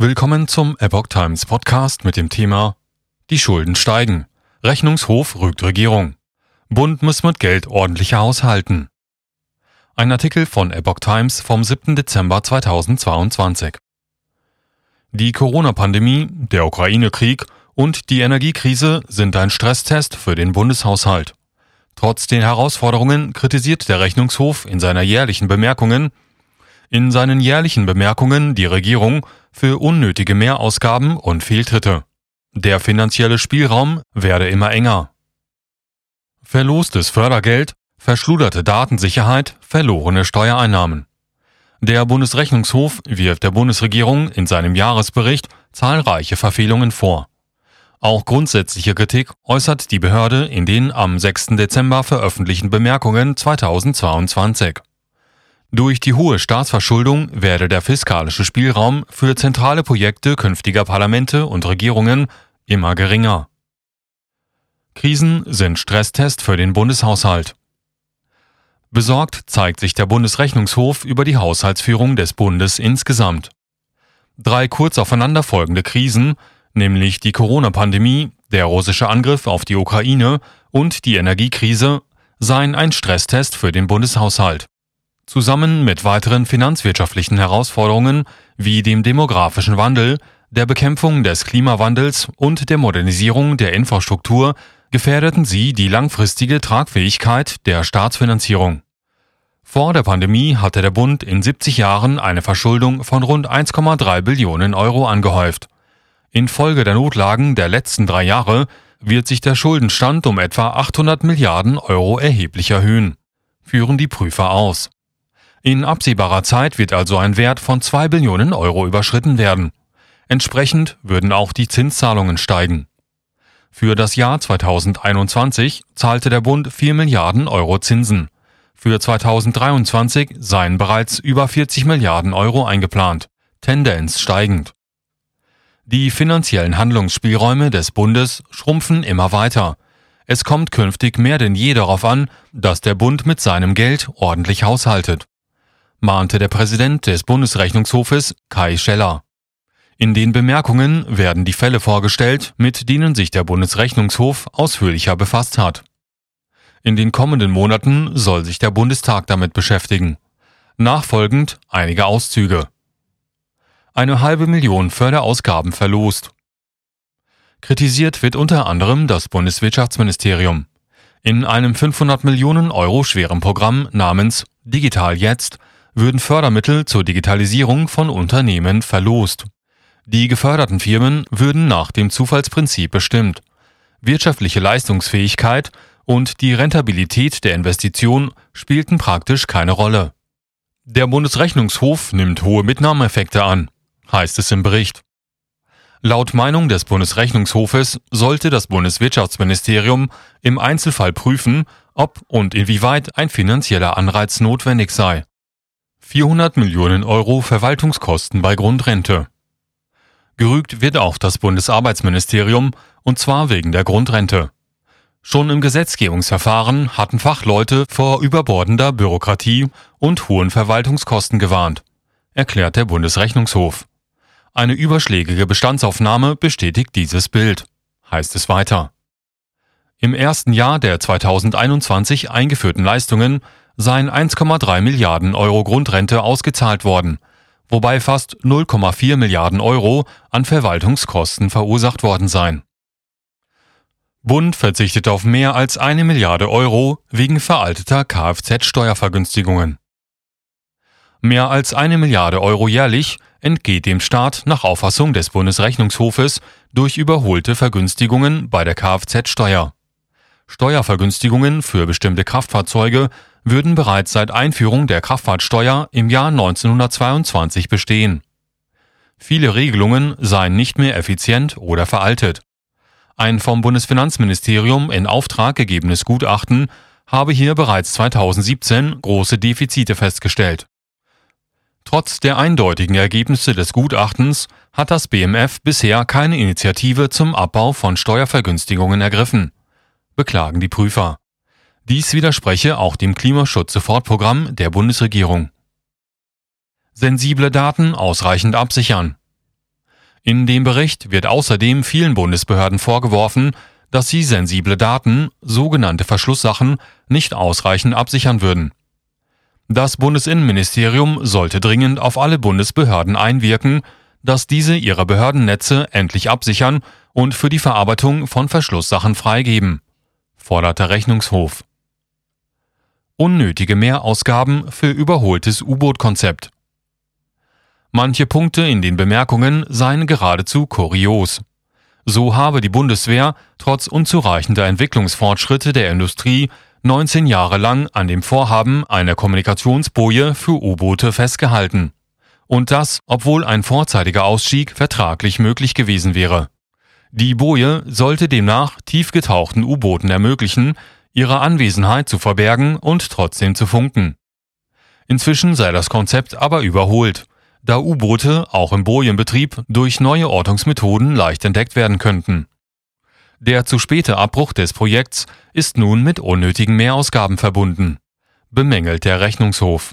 Willkommen zum Epoch Times Podcast mit dem Thema Die Schulden steigen. Rechnungshof rügt Regierung. Bund muss mit Geld ordentlicher haushalten. Ein Artikel von Epoch Times vom 7. Dezember 2022. Die Corona-Pandemie, der Ukraine-Krieg und die Energiekrise sind ein Stresstest für den Bundeshaushalt. Trotz den Herausforderungen kritisiert der Rechnungshof in seiner jährlichen Bemerkungen in seinen jährlichen Bemerkungen die Regierung für unnötige Mehrausgaben und Fehltritte. Der finanzielle Spielraum werde immer enger. Verlostes Fördergeld, verschluderte Datensicherheit, verlorene Steuereinnahmen. Der Bundesrechnungshof wirft der Bundesregierung in seinem Jahresbericht zahlreiche Verfehlungen vor. Auch grundsätzliche Kritik äußert die Behörde in den am 6. Dezember veröffentlichten Bemerkungen 2022. Durch die hohe Staatsverschuldung werde der fiskalische Spielraum für zentrale Projekte künftiger Parlamente und Regierungen immer geringer. Krisen sind Stresstest für den Bundeshaushalt. Besorgt zeigt sich der Bundesrechnungshof über die Haushaltsführung des Bundes insgesamt. Drei kurz aufeinanderfolgende Krisen, nämlich die Corona-Pandemie, der russische Angriff auf die Ukraine und die Energiekrise, seien ein Stresstest für den Bundeshaushalt. Zusammen mit weiteren finanzwirtschaftlichen Herausforderungen wie dem demografischen Wandel, der Bekämpfung des Klimawandels und der Modernisierung der Infrastruktur gefährdeten sie die langfristige Tragfähigkeit der Staatsfinanzierung. Vor der Pandemie hatte der Bund in 70 Jahren eine Verschuldung von rund 1,3 Billionen Euro angehäuft. Infolge der Notlagen der letzten drei Jahre wird sich der Schuldenstand um etwa 800 Milliarden Euro erheblich erhöhen, führen die Prüfer aus. In absehbarer Zeit wird also ein Wert von 2 Billionen Euro überschritten werden. Entsprechend würden auch die Zinszahlungen steigen. Für das Jahr 2021 zahlte der Bund 4 Milliarden Euro Zinsen. Für 2023 seien bereits über 40 Milliarden Euro eingeplant, Tendenz steigend. Die finanziellen Handlungsspielräume des Bundes schrumpfen immer weiter. Es kommt künftig mehr denn je darauf an, dass der Bund mit seinem Geld ordentlich haushaltet mahnte der Präsident des Bundesrechnungshofes Kai Scheller. In den Bemerkungen werden die Fälle vorgestellt, mit denen sich der Bundesrechnungshof ausführlicher befasst hat. In den kommenden Monaten soll sich der Bundestag damit beschäftigen. Nachfolgend einige Auszüge. Eine halbe Million Förderausgaben verlost. Kritisiert wird unter anderem das Bundeswirtschaftsministerium. In einem 500 Millionen Euro schweren Programm namens Digital Jetzt würden Fördermittel zur Digitalisierung von Unternehmen verlost. Die geförderten Firmen würden nach dem Zufallsprinzip bestimmt. Wirtschaftliche Leistungsfähigkeit und die Rentabilität der Investition spielten praktisch keine Rolle. Der Bundesrechnungshof nimmt hohe Mitnahmeeffekte an, heißt es im Bericht. Laut Meinung des Bundesrechnungshofes sollte das Bundeswirtschaftsministerium im Einzelfall prüfen, ob und inwieweit ein finanzieller Anreiz notwendig sei. 400 Millionen Euro Verwaltungskosten bei Grundrente. Gerügt wird auch das Bundesarbeitsministerium, und zwar wegen der Grundrente. Schon im Gesetzgebungsverfahren hatten Fachleute vor überbordender Bürokratie und hohen Verwaltungskosten gewarnt, erklärt der Bundesrechnungshof. Eine überschlägige Bestandsaufnahme bestätigt dieses Bild, heißt es weiter. Im ersten Jahr der 2021 eingeführten Leistungen seien 1,3 Milliarden Euro Grundrente ausgezahlt worden, wobei fast 0,4 Milliarden Euro an Verwaltungskosten verursacht worden seien. Bund verzichtet auf mehr als eine Milliarde Euro wegen veralteter Kfz-Steuervergünstigungen. Mehr als eine Milliarde Euro jährlich entgeht dem Staat nach Auffassung des Bundesrechnungshofes durch überholte Vergünstigungen bei der Kfz-Steuer. Steuervergünstigungen für bestimmte Kraftfahrzeuge würden bereits seit Einführung der Kraftfahrtsteuer im Jahr 1922 bestehen. Viele Regelungen seien nicht mehr effizient oder veraltet. Ein vom Bundesfinanzministerium in Auftrag gegebenes Gutachten habe hier bereits 2017 große Defizite festgestellt. Trotz der eindeutigen Ergebnisse des Gutachtens hat das BMF bisher keine Initiative zum Abbau von Steuervergünstigungen ergriffen, beklagen die Prüfer. Dies widerspreche auch dem Klimaschutz-Sofortprogramm der Bundesregierung. Sensible Daten ausreichend absichern. In dem Bericht wird außerdem vielen Bundesbehörden vorgeworfen, dass sie sensible Daten, sogenannte Verschlusssachen, nicht ausreichend absichern würden. Das Bundesinnenministerium sollte dringend auf alle Bundesbehörden einwirken, dass diese ihre Behördennetze endlich absichern und für die Verarbeitung von Verschlusssachen freigeben, fordert der Rechnungshof. Unnötige Mehrausgaben für überholtes U-Boot-Konzept. Manche Punkte in den Bemerkungen seien geradezu kurios. So habe die Bundeswehr trotz unzureichender Entwicklungsfortschritte der Industrie 19 Jahre lang an dem Vorhaben einer Kommunikationsboje für U-Boote festgehalten. Und das, obwohl ein vorzeitiger Ausstieg vertraglich möglich gewesen wäre. Die Boje sollte demnach tiefgetauchten U-Booten ermöglichen, ihre Anwesenheit zu verbergen und trotzdem zu funken. Inzwischen sei das Konzept aber überholt da U-Boote auch im Bojenbetrieb durch neue Ortungsmethoden leicht entdeckt werden könnten. Der zu späte Abbruch des Projekts ist nun mit unnötigen Mehrausgaben verbunden, bemängelt der Rechnungshof.